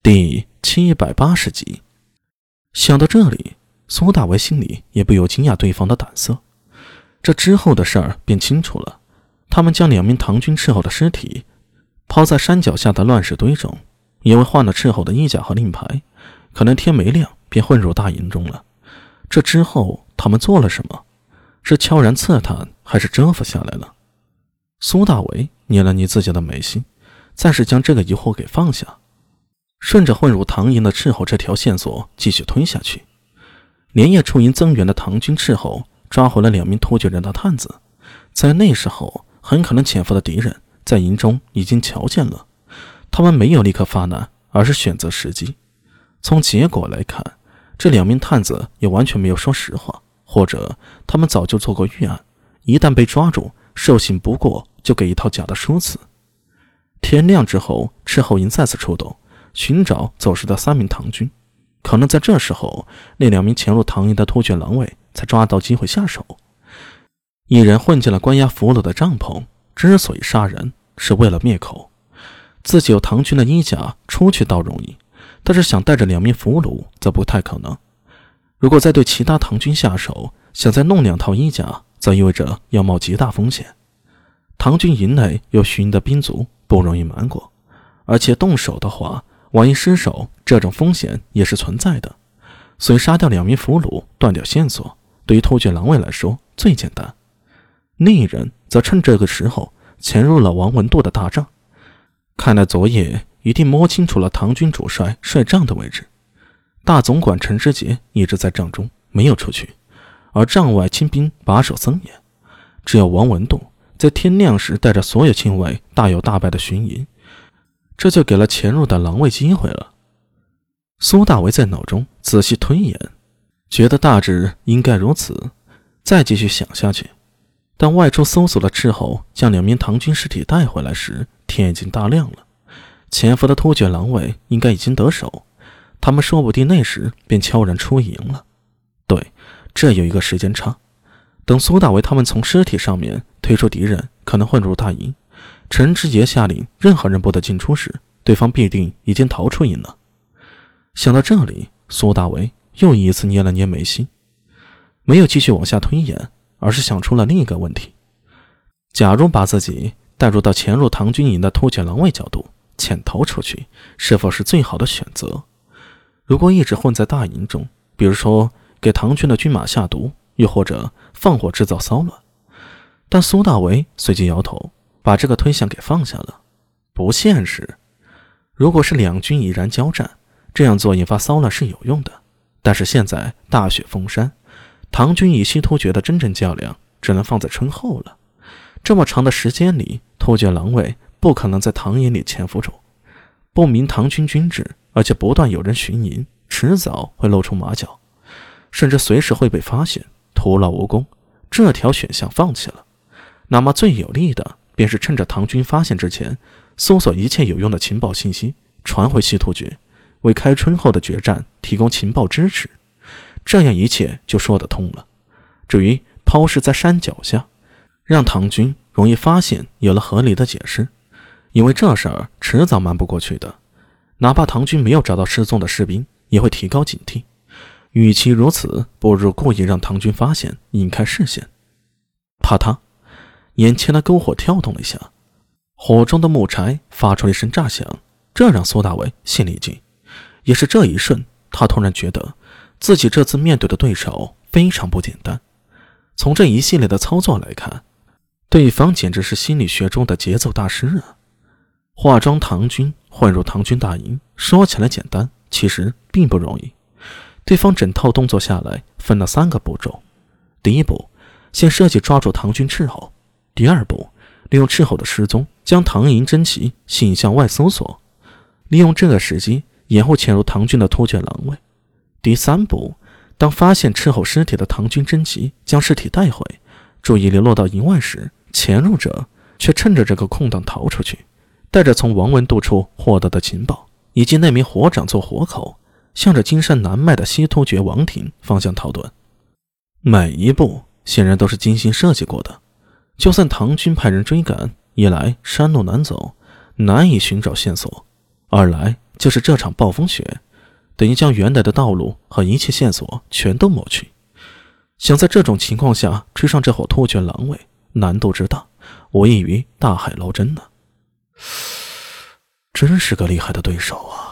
第七百八十集，想到这里，苏大为心里也不由惊讶对方的胆色。这之后的事儿便清楚了：他们将两名唐军斥候的尸体抛在山脚下的乱石堆中，因为换了斥候的衣甲和令牌，可能天没亮便混入大营中了。这之后，他们做了什么？是悄然刺探，还是蛰伏下来了？苏大为捏了捏自己的眉心，暂时将这个疑惑给放下。顺着混入唐营的斥候这条线索继续推下去，连夜出营增援的唐军斥候抓回了两名突厥人的探子。在那时候，很可能潜伏的敌人在营中已经瞧见了，他们没有立刻发难，而是选择时机。从结果来看，这两名探子也完全没有说实话，或者他们早就做过预案，一旦被抓住，受信不过就给一套假的说辞。天亮之后，斥候营再次出动。寻找走失的三名唐军，可能在这时候，那两名潜入唐营的突厥狼卫才抓到机会下手。一人混进了关押俘虏的帐篷，之所以杀人，是为了灭口。自己有唐军的衣甲，出去倒容易，但是想带着两名俘虏，则不太可能。如果再对其他唐军下手，想再弄两套衣甲，则意味着要冒极大风险。唐军营内有徐营的兵卒，不容易瞒过，而且动手的话。万一失手，这种风险也是存在的。所以杀掉两名俘虏，断掉线索，对于突厥狼卫来说最简单。另一人则趁这个时候潜入了王文度的大帐。看来昨夜一定摸清楚了唐军主帅帅帐的位置。大总管陈知节一直在帐中，没有出去，而帐外亲兵把守森严。只有王文度在天亮时带着所有亲卫大摇大摆的巡营。这就给了潜入的狼卫机会了。苏大为在脑中仔细推演，觉得大致应该如此。再继续想下去，当外出搜索的斥候将两名唐军尸体带回来时，天已经大亮了。潜伏的突厥狼卫应该已经得手，他们说不定那时便悄然出营了。对，这有一个时间差。等苏大为他们从尸体上面推出敌人可能混入大营。陈志杰下令，任何人不得进出时，对方必定已经逃出营了。想到这里，苏大为又一次捏了捏眉心，没有继续往下推演，而是想出了另一个问题：假如把自己带入到潜入唐军营的突厥狼卫角度，潜逃出去，是否是最好的选择？如果一直混在大营中，比如说给唐军的军马下毒，又或者放火制造骚乱，但苏大为随即摇头。把这个推想给放下了，不现实。如果是两军已然交战，这样做引发骚乱是有用的。但是现在大雪封山，唐军与西突厥的真正较量只能放在春后了。这么长的时间里，突厥狼卫不可能在唐营里潜伏住，不明唐军军制，而且不断有人巡营，迟早会露出马脚，甚至随时会被发现，徒劳无功。这条选项放弃了，那么最有利的。便是趁着唐军发现之前，搜索一切有用的情报信息，传回西突厥，为开春后的决战提供情报支持。这样一切就说得通了。至于抛尸在山脚下，让唐军容易发现，有了合理的解释，因为这事儿迟早瞒不过去的。哪怕唐军没有找到失踪的士兵，也会提高警惕。与其如此，不如故意让唐军发现，引开视线。怕他。眼前的篝火跳动了一下，火中的木柴发出了一声炸响，这让苏大伟心里一惊。也是这一瞬，他突然觉得自己这次面对的对手非常不简单。从这一系列的操作来看，对方简直是心理学中的节奏大师啊！化妆唐军混入唐军大营，说起来简单，其实并不容易。对方整套动作下来，分了三个步骤：第一步，先设计抓住唐军斥候。第二步，利用斥候的失踪，将唐营真旗引向外搜索，利用这个时机掩护潜入唐军的突厥狼卫。第三步，当发现斥候尸体的唐军真旗将尸体带回，注意力落到营外时，潜入者却趁着这个空档逃出去，带着从王文度处获得的情报以及那名火长做活口，向着金山南脉的西突厥王庭方向逃遁。每一步显然都是精心设计过的。就算唐军派人追赶，一来山路难走，难以寻找线索；二来就是这场暴风雪，等于将原来的道路和一切线索全都抹去。想在这种情况下追上这伙突厥狼尾，难度之大，无异于大海捞针呢。真是个厉害的对手啊！